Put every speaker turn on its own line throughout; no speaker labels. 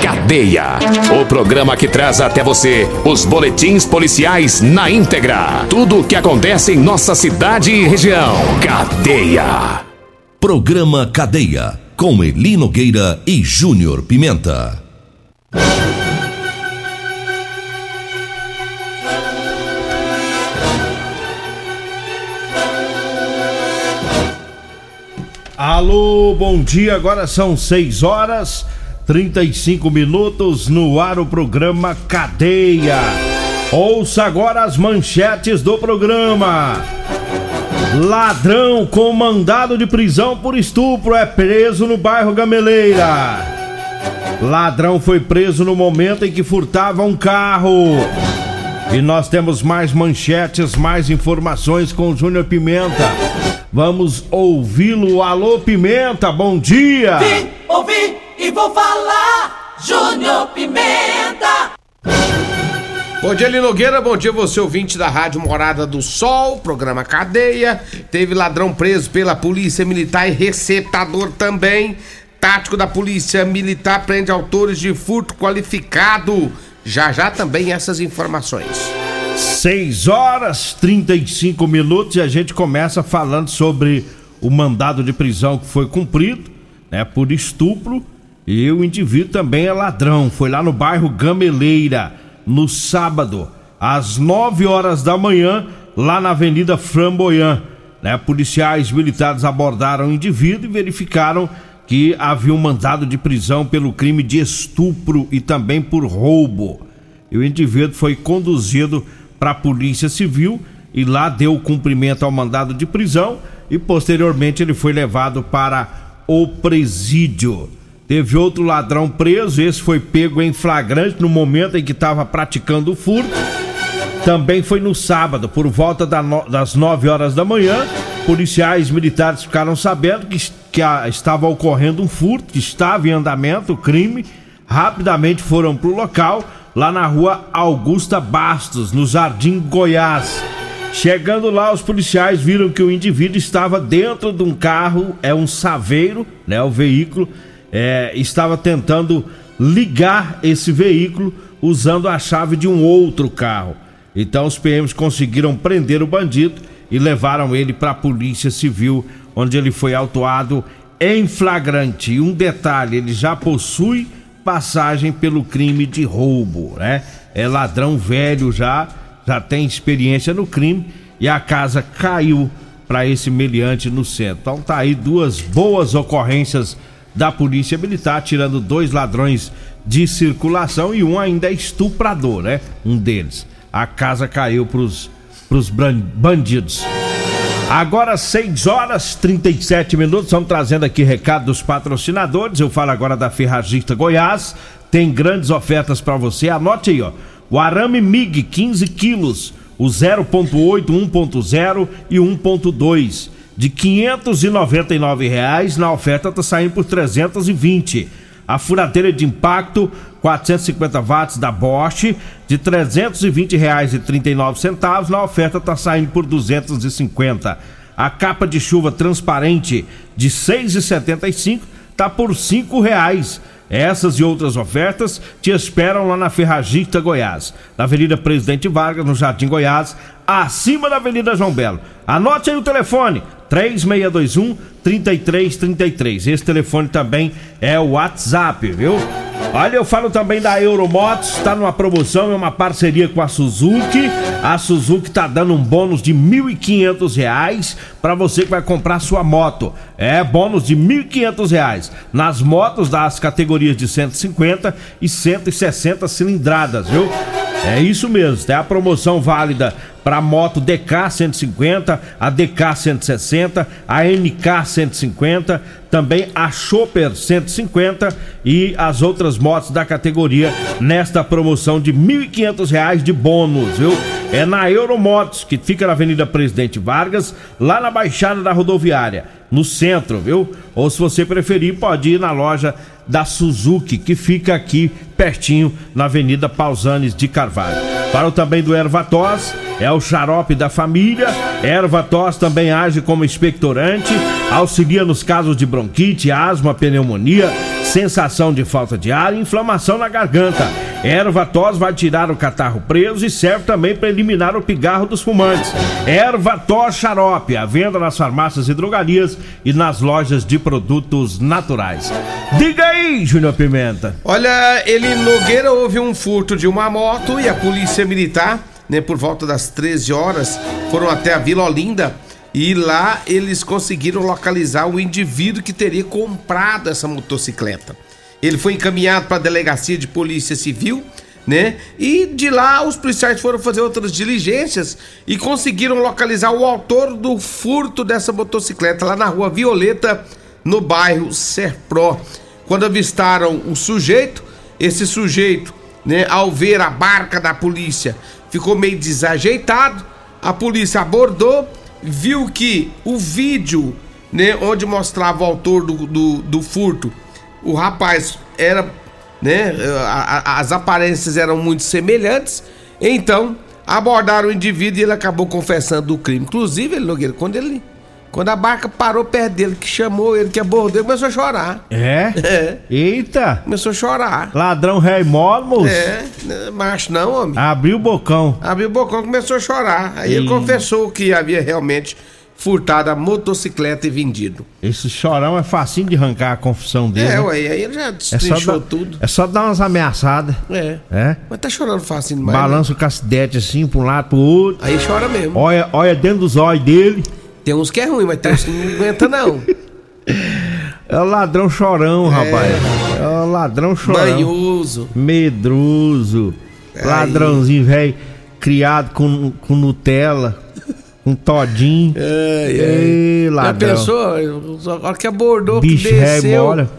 Cadeia, o programa que traz até você os boletins policiais na íntegra. Tudo o que acontece em nossa cidade e região. Cadeia.
Programa Cadeia, com Eli Nogueira e Júnior Pimenta.
Alô, bom dia. Agora são 6 horas 35 minutos no ar o programa Cadeia. Ouça agora as manchetes do programa. Ladrão com mandado de prisão por estupro é preso no bairro Gameleira. Ladrão foi preso no momento em que furtava um carro. E nós temos mais manchetes, mais informações com o Júnior Pimenta. Vamos ouvi-lo. Alô, Pimenta, bom dia!
Vim, ouvi! E vou falar Júnior Pimenta.
Bom dia, Lino Nogueira. Bom dia, você ouvinte da Rádio Morada do Sol, programa Cadeia. Teve ladrão preso pela Polícia Militar e receptador também. Tático da Polícia Militar prende autores de furto qualificado. Já já também essas informações.
6 horas 35 minutos e a gente começa falando sobre o mandado de prisão que foi cumprido, né, por estupro e o indivíduo também é ladrão. Foi lá no bairro Gameleira, no sábado, às 9 horas da manhã, lá na Avenida Framboyant. Né? Policiais militares abordaram o indivíduo e verificaram que havia um mandado de prisão pelo crime de estupro e também por roubo. E o indivíduo foi conduzido para a Polícia Civil e lá deu cumprimento ao mandado de prisão e posteriormente ele foi levado para o presídio. Teve outro ladrão preso, esse foi pego em flagrante no momento em que estava praticando o furto. Também foi no sábado, por volta das 9 horas da manhã. Policiais militares ficaram sabendo que, que estava ocorrendo um furto, que estava em andamento o crime. Rapidamente foram para o local, lá na rua Augusta Bastos, no Jardim Goiás. Chegando lá, os policiais viram que o indivíduo estava dentro de um carro, é um saveiro, né? O veículo é, estava tentando ligar esse veículo usando a chave de um outro carro. Então os PMs conseguiram prender o bandido e levaram ele para a Polícia Civil, onde ele foi autuado em flagrante. E um detalhe, ele já possui passagem pelo crime de roubo, né? É ladrão velho já, já tem experiência no crime e a casa caiu para esse meliante no centro. Então tá aí duas boas ocorrências da Polícia Militar, tirando dois ladrões de circulação e um ainda é estuprador, né? Um deles. A casa caiu pros, pros bandidos. Agora 6 horas 37 minutos, estamos trazendo aqui recado dos patrocinadores. Eu falo agora da Ferragista Goiás. Tem grandes ofertas para você. Anote aí, ó. O arame MIG 15 quilos, o 0.8, 1.0 e 1.2 de 599 reais, na oferta está saindo por 320. A furadeira de impacto 450 watts da Bosch de 320 reais e 39 centavos, na oferta está saindo por 250. A capa de chuva transparente de 6,75 está por 5 reais. Essas e outras ofertas te esperam lá na Ferragista Goiás, na Avenida Presidente Vargas, no Jardim Goiás, acima da Avenida João Belo. Anote aí o telefone: 3621 3333. Esse telefone também é o WhatsApp, viu? Olha, eu falo também da Euromotos, está numa promoção, é uma parceria com a Suzuki. A Suzuki está dando um bônus de R$ 1.500 para você que vai comprar sua moto. É bônus de R$ 1.500 nas motos das categorias de 150 e 160 cilindradas, viu? É isso mesmo, tem a promoção válida para moto DK 150, a DK 160, a NK 150, também a Chopper 150 e as outras motos da categoria nesta promoção de R$ 1.500 de bônus, viu? É na Euromotos, que fica na Avenida Presidente Vargas, lá na Baixada da Rodoviária, no centro, viu? Ou se você preferir, pode ir na loja da Suzuki, que fica aqui pertinho na Avenida Pausanes de Carvalho. Para o também do Ervatos, é o xarope da família. Ervatos também age como expectorante, auxilia nos casos de bronquite, asma, pneumonia sensação de falta de ar e inflamação na garganta. Erva tos vai tirar o catarro preso e serve também para eliminar o pigarro dos fumantes. Erva tos xarope, à venda nas farmácias e drogarias e nas lojas de produtos naturais. Diga aí, Júnior Pimenta.
Olha, ele Nogueira houve um furto de uma moto e a polícia militar, né, por volta das 13 horas, foram até a Vila Olinda e lá eles conseguiram localizar o indivíduo que teria comprado essa motocicleta. Ele foi encaminhado para a delegacia de polícia civil, né? E de lá os policiais foram fazer outras diligências e conseguiram localizar o autor do furto dessa motocicleta lá na rua Violeta, no bairro Serpro. Quando avistaram o sujeito, esse sujeito, né, ao ver a barca da polícia, ficou meio desajeitado. A polícia abordou viu que o vídeo, né, onde mostrava o autor do, do, do furto, o rapaz era, né, as aparências eram muito semelhantes, então abordaram o indivíduo e ele acabou confessando o crime. Inclusive, ele, Nogueira, quando ele quando a barca parou perto dele, que chamou ele, que abordou, ele começou a chorar.
É?
É.
Eita!
Começou a chorar.
Ladrão rei mole, moço.
É, macho não, homem.
Abriu o bocão.
Abriu o bocão começou a chorar. Aí ele confessou que havia realmente furtado a motocicleta e vendido.
Esse chorão é facinho de arrancar a confissão dele.
É,
né?
ué, aí ele já
é
destrinchou
dar,
tudo.
é só dar umas ameaçadas.
É.
É?
Mas tá chorando fácil demais. né?
Balança o cacidete assim, pra um lado, pro outro.
Aí chora mesmo.
Olha, olha dentro dos olhos dele.
Tem uns que é ruim, mas tem uns que não aguenta, não.
É o ladrão chorão, rapaz. É o ladrão chorão.
Manhoso.
Medroso.
Aí.
Ladrãozinho velho, criado com, com Nutella, com todinho.
Ai,
Ei,
Já pensou? A hora que abordou,
Bicho
que
ré
desceu,
mora.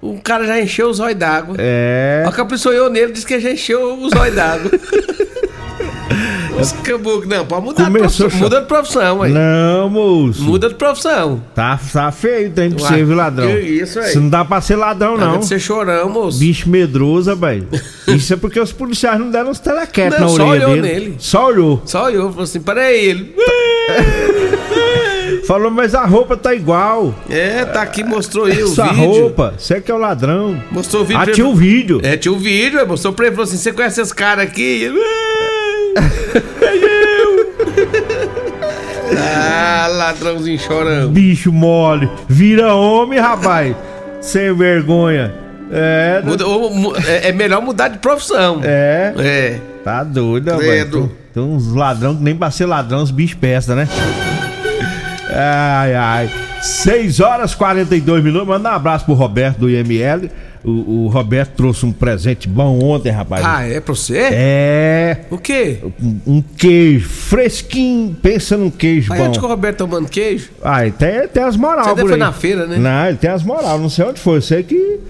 o cara já encheu os olhos d'água.
É.
A hora que a pessoa olhou nele, disse que já encheu os olhos d'água. Os caboclos, não, pode mudar
Começou
de profissão. Muda de profissão, aí.
Não, moço.
Muda de profissão.
Tá, tá feio, tem pra
Uai,
você, viu, ladrão?
que isso, aí?
Isso não dá pra ser ladrão,
Não.
não.
de ser chorão, moço.
Bicho medroso, velho. Isso é porque os policiais não deram uns telequetes na
só
orelha
olhou
dele.
nele.
Só olhou.
Só olhou, falou assim, peraí, ele.
Falou, mas a roupa tá igual.
É, tá aqui, mostrou aí o vídeo.
roupa, você que é o ladrão.
Mostrou o vídeo.
Ah, tinha o vídeo.
É, tinha o vídeo, mostrou pra ele, falou assim, você conhece esses caras aqui? Ele, ah, ladrãozinho chorando.
Bicho mole. Vira homem, rapaz. Sem vergonha. É,
Muda- ou mu- é, é melhor mudar de profissão.
é.
É.
Tá doido,
Credo.
velho. Tem, tem uns ladrão que nem pra ser ladrão, os bichos pestam, né? Ai, ai. 6 horas e 42 minutos. Manda um abraço pro Roberto do IML. O, o Roberto trouxe um presente bom ontem, rapaz.
Ah, é pra você?
É.
O quê?
Um, um queijo fresquinho. Pensa num queijo
Aí
bom.
onde que o Roberto tomando queijo?
Ah, tem, tem as moral
Você até
por
foi na feira, né?
Não, ele tem as moral. Não sei onde foi. Eu sei que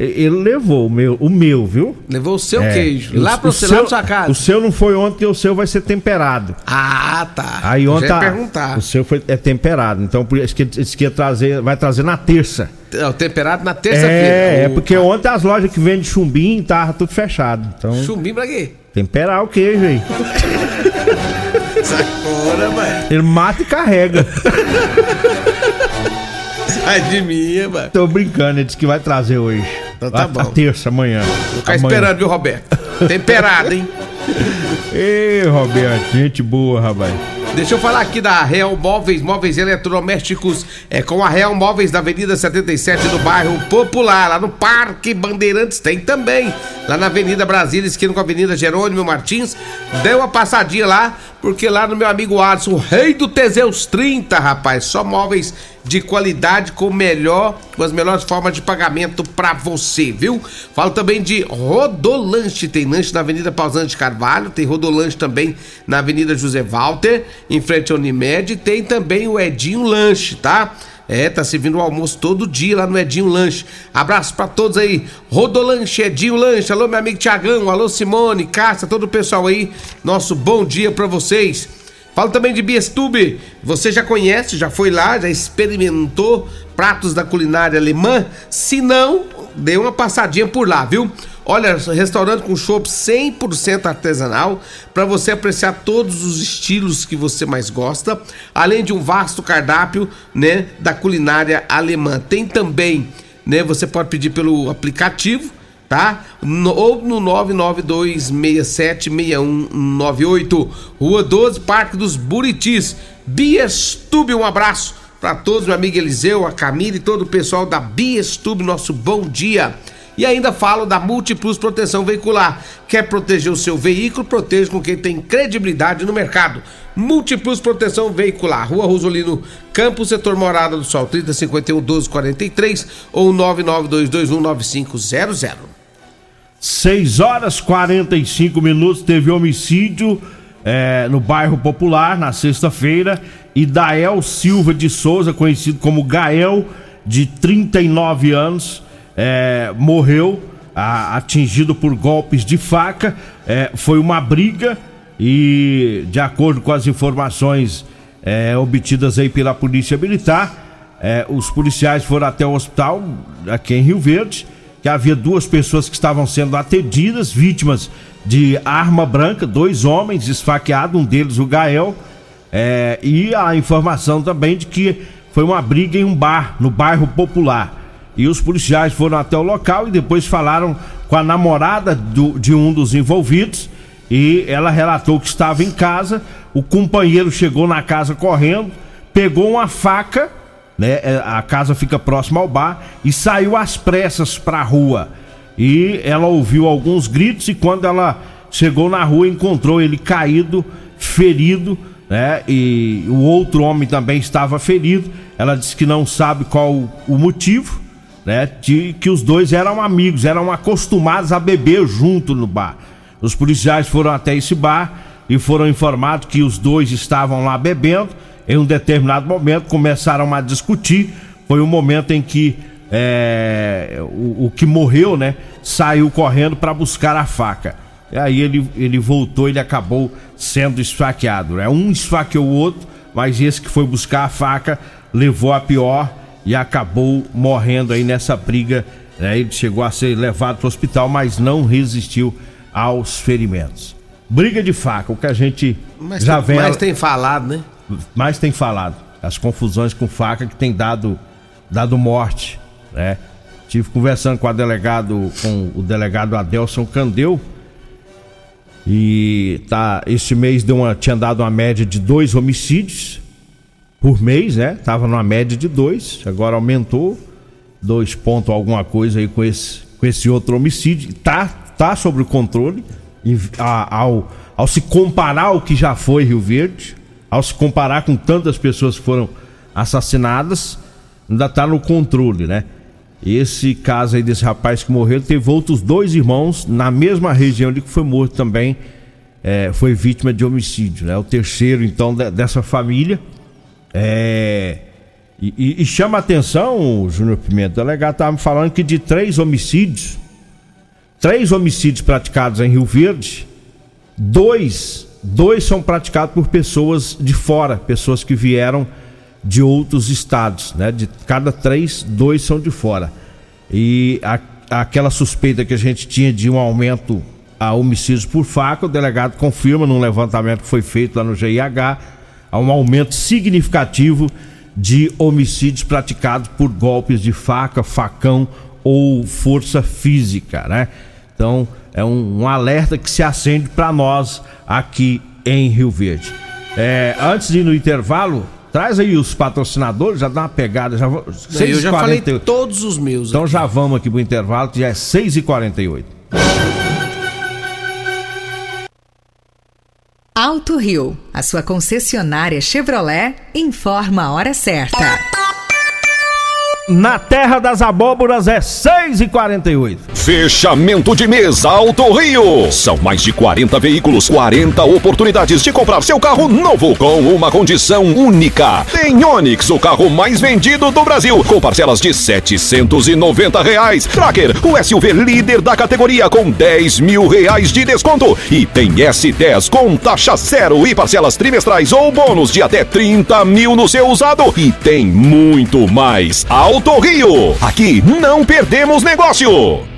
ele levou o meu, o meu viu?
Levou o seu
É.
queijo. Lá pra
o
você, lá na sua casa.
O seu não foi ontem, o seu vai ser temperado.
Ah, tá.
Aí ontem
ia perguntar.
o seu foi, é temperado. Então por isso que disse que ia trazer, vai trazer na terça.
É, o temperado na terça-feira.
É, é porque ontem as lojas que vendem chumbinho tava tudo fechado. Então
Chumbinho pra quê?
temperar o queijo aí.
Sai fora, mano.
Ele mata e carrega.
Sai de mim, mano.
Tô brincando, ele disse que vai trazer hoje.
Então tá bom.
a terça amanhã.
Vou ficar
Amanhã.
esperando, viu, Roberto? Temperado, hein?
Ei, Roberto, gente boa, rapaz.
Deixa eu falar aqui da Real Móveis, móveis eletrodomésticos, é com a Real Móveis da Avenida 77 do bairro Popular, lá no Parque Bandeirantes tem também, lá na Avenida Brasília, esquina com a Avenida Jerônimo Martins, dê uma passadinha lá, porque lá no meu amigo Adson, o rei do Teseus 30, rapaz, só móveis de qualidade com melhor, com as melhores formas de pagamento pra você, viu? Falo também de Rodolanche, tem lanche na Avenida Pausante Carvalho, tem Rodolanche também na Avenida José Walter, em frente ao Unimed, tem também o Edinho Lanche, tá? É, tá servindo o almoço todo dia lá no Edinho Lanche. Abraço pra todos aí. Rodolanche, Edinho Lanche. Alô, meu amigo Tiagão. Alô, Simone, Cássia, todo o pessoal aí. Nosso bom dia pra vocês. Falo também de Biestube. Você já conhece, já foi lá, já experimentou pratos da culinária alemã? Se não, dê uma passadinha por lá, viu? Olha, restaurante com chopp 100% artesanal para você apreciar todos os estilos que você mais gosta, além de um vasto cardápio, né, da culinária alemã. Tem também né? Você pode pedir pelo aplicativo, tá? No, ou no 992676198, Rua 12, Parque dos Buritis. Biestube, um abraço para todos, meu amigo Eliseu, a Camila e todo o pessoal da Biestube, nosso bom dia. E ainda falo da Multiplus Proteção Veicular. Quer proteger o seu veículo? Proteja com quem tem credibilidade no mercado. Múltiplos Proteção Veicular, Rua Rosolino Campos, setor Morada do Sol, 3051 1243 ou 992219500.
6 horas 45 minutos, teve homicídio é, no bairro Popular na sexta-feira. E Dael Silva de Souza, conhecido como Gael, de 39 anos, é, morreu a, atingido por golpes de faca. É, foi uma briga e de acordo com as informações é, obtidas aí pela polícia militar, é, os policiais foram até o hospital aqui em Rio Verde, que havia duas pessoas que estavam sendo atendidas, vítimas de arma branca, dois homens esfaqueados, um deles o Gael, é, e a informação também de que foi uma briga em um bar, no bairro Popular. E os policiais foram até o local e depois falaram com a namorada do, de um dos envolvidos e ela relatou que estava em casa, o companheiro chegou na casa correndo, pegou uma faca, né? É, a casa fica próxima ao bar e saiu às pressas para a rua. E ela ouviu alguns gritos e quando ela chegou na rua encontrou ele caído, ferido, né? E o outro homem também estava ferido. Ela disse que não sabe qual o motivo, né? De que os dois eram amigos, eram acostumados a beber junto no bar. Os policiais foram até esse bar e foram informados que os dois estavam lá bebendo. Em um determinado momento começaram a discutir. Foi o momento em que é, o, o, que morreu, né, saiu correndo para buscar a faca. E aí ele, ele voltou, ele acabou sendo esfaqueado. Né? Um esfaqueou o outro, mas esse que foi buscar a faca levou a pior e acabou morrendo aí nessa briga. Né? Ele chegou a ser levado para o hospital, mas não resistiu aos ferimentos. Briga de faca, o que a gente
mas
já
tem,
vem.
Mais tem falado, né?
Mais tem falado. As confusões com faca que tem dado, dado morte, né? Tive conversando com a delegado, com o delegado Adelson Candeu. E tá, esse mês deu uma, tinha dado uma média de dois homicídios por mês, né? Tava numa média de dois, agora aumentou dois pontos alguma coisa aí com esse, com esse outro homicídio. Tá está sob controle ao, ao se comparar ao que já foi Rio Verde, ao se comparar com tantas pessoas que foram assassinadas, ainda está no controle, né? Esse caso aí desse rapaz que morreu, teve outros dois irmãos na mesma região de que foi morto também, é, foi vítima de homicídio, né? O terceiro, então, de, dessa família. É, e, e, chama a atenção, Júnior Pimenta, o delegado estava me falando que de três homicídios, três homicídios praticados em Rio Verde, dois, dois são praticados por pessoas de fora, pessoas que vieram de outros estados, né? De cada três, dois são de fora. E a, aquela suspeita que a gente tinha de um aumento a homicídios por faca, o delegado confirma num levantamento que foi feito lá no GIH, há um aumento significativo de homicídios praticados por golpes de faca, facão ou força física, né? Então, é um, um alerta que se acende para nós aqui em Rio Verde. É, antes de ir no intervalo, traz aí os patrocinadores, já dá uma pegada. Já,
eu já 40... falei todos os meus.
Então aqui. já vamos aqui pro intervalo, que já é 6h48.
Alto Rio, a sua concessionária Chevrolet, informa a hora certa
na Terra das Abóboras é 6 e 48
Fechamento de mês Alto Rio. São mais de 40 veículos, 40 oportunidades de comprar seu carro novo com uma condição única. Tem Onix, o carro mais vendido do Brasil, com parcelas de 790 reais. Tracker, o SUV líder da categoria com 10 mil reais de desconto. E tem S10 com taxa zero e parcelas trimestrais ou bônus de até 30 mil no seu usado. E tem muito mais. Alto Rio. Aqui não perdemos negócio.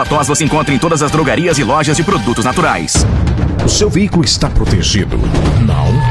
tos você encontra em todas as drogarias e lojas de produtos naturais.
O seu veículo está protegido? Não?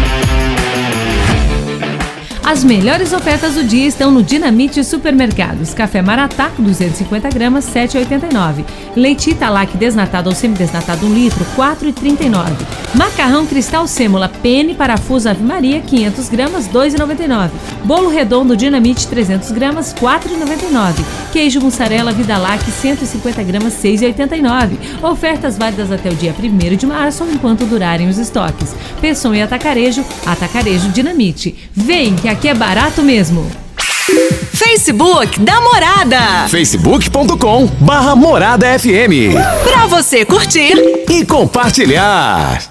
As melhores ofertas do dia estão no Dinamite Supermercados. Café Maratá, 250 gramas, 7,89. Leite Italac desnatado ou semidesnatado 1 litro, 4,39. Macarrão Cristal Sêmula, pene parafuso Ave Maria, 500 gramas, 2,99. Bolo redondo Dinamite, 300 gramas, 4,99. Queijo mussarela Vidalac, 150 gramas, 6,89. Ofertas válidas até o dia 1 de março, enquanto durarem os estoques. Pessoa e Atacarejo, Atacarejo Dinamite. Vem que aqui é barato mesmo.
Facebook da Morada.
facebook.com barra Morada FM.
Pra você curtir
e compartilhar.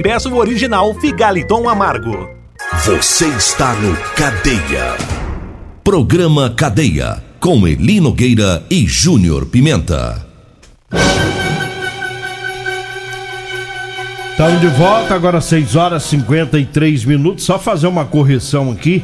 peça o original Figaliton Amargo.
Você está no Cadeia. Programa Cadeia. Com Eli Nogueira e Júnior Pimenta.
Estamos de volta, agora 6 horas e 53 minutos. Só fazer uma correção aqui.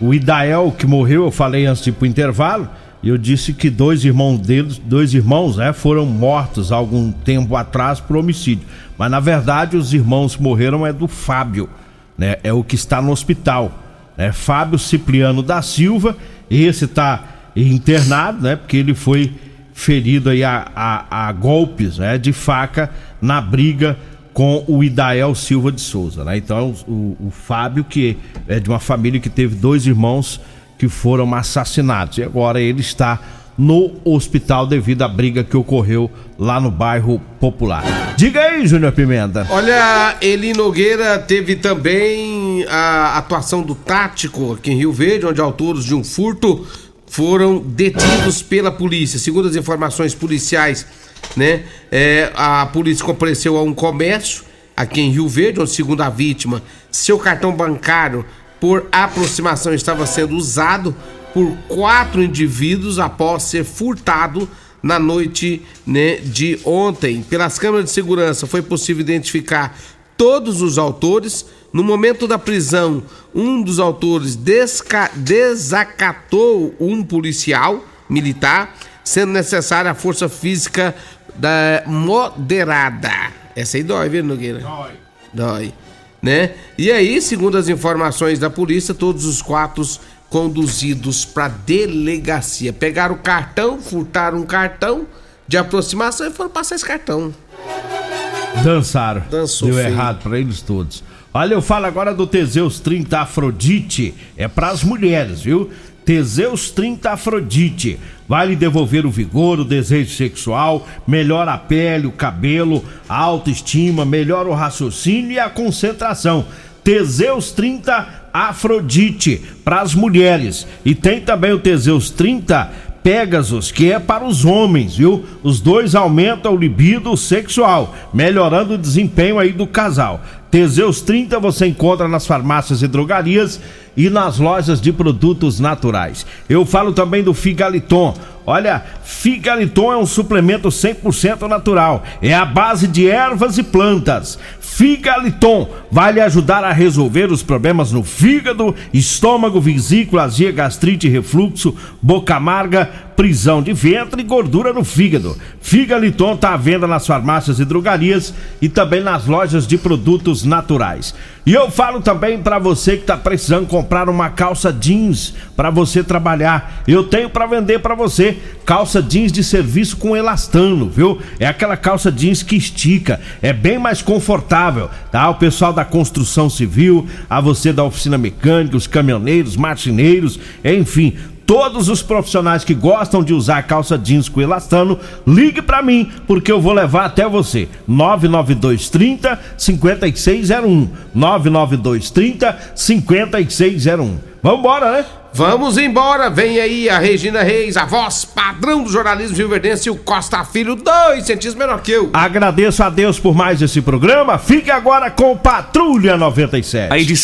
O Idael, que morreu, eu falei antes de ir pro intervalo, eu disse que dois irmãos deles, dois irmãos, né, foram mortos algum tempo atrás por homicídio. Mas na verdade os irmãos morreram é do Fábio, né? É o que está no hospital, né? Fábio Cipriano da Silva, esse está internado, né? Porque ele foi ferido aí a, a, a golpes, né? De faca na briga com o Idael Silva de Souza, né? Então o, o Fábio que é de uma família que teve dois irmãos que foram assassinados e agora ele está no hospital devido à briga que ocorreu lá no bairro Popular. Diga aí, Júnior Pimenta.
Olha, Eli Nogueira teve também a atuação do tático aqui em Rio Verde, onde autores de um furto foram detidos pela polícia. Segundo as informações policiais, né, é, a polícia compareceu a um comércio aqui em Rio Verde, onde, segundo a vítima, seu cartão bancário por aproximação estava sendo usado por quatro indivíduos após ser furtado na noite né, de ontem. Pelas câmeras de segurança foi possível identificar todos os autores. No momento da prisão, um dos autores desacatou um policial militar, sendo necessária a força física da moderada. Essa aí dói, viu, Nogueira? Dói. Dói. Né? E aí, segundo as informações da polícia, todos os quatro conduzidos para delegacia. Pegaram o cartão, furtaram um cartão de aproximação e foram passar esse cartão.
Dançaram. Dançou Deu feio. errado para eles todos. Olha, eu falo agora do Teseus 30 Afrodite. É para as mulheres, viu? Teseus 30 Afrodite. Vai lhe devolver o vigor, o desejo sexual, melhora a pele, o cabelo, a autoestima, melhora o raciocínio e a concentração. Teseus 30 Afrodite para as mulheres. E tem também o Teseus 30 Pegasus, que é para os homens, viu? Os dois aumentam o libido sexual, melhorando o desempenho aí do casal. Teseus 30 você encontra nas farmácias e drogarias e nas lojas de produtos naturais. Eu falo também do Figaliton. Olha, Figaliton é um suplemento 100% natural. É a base de ervas e plantas. Figaliton vai lhe ajudar a resolver os problemas no fígado, estômago, vesícula, azia, gastrite, refluxo, boca amarga, prisão de ventre e gordura no fígado. Figaliton está à venda nas farmácias e drogarias e também nas lojas de produtos naturais. E eu falo também para você que está precisando comprar uma calça jeans para você trabalhar. Eu tenho para vender para você calça jeans de serviço com elastano, viu? É aquela calça jeans que estica, é bem mais confortável, tá? O pessoal da construção civil, a você da oficina mecânica, os caminhoneiros, marceneiros, enfim, todos os profissionais que gostam de usar calça jeans com elastano, ligue para mim, porque eu vou levar até você. 99230 5601. 99230 5601. Vambora, né?
Vamos embora, vem aí a Regina Reis, a voz padrão do jornalismo rio-verdense o Costa Filho, dois centímetros menor que eu.
Agradeço a Deus por mais esse programa, fique agora com Patrulha 97.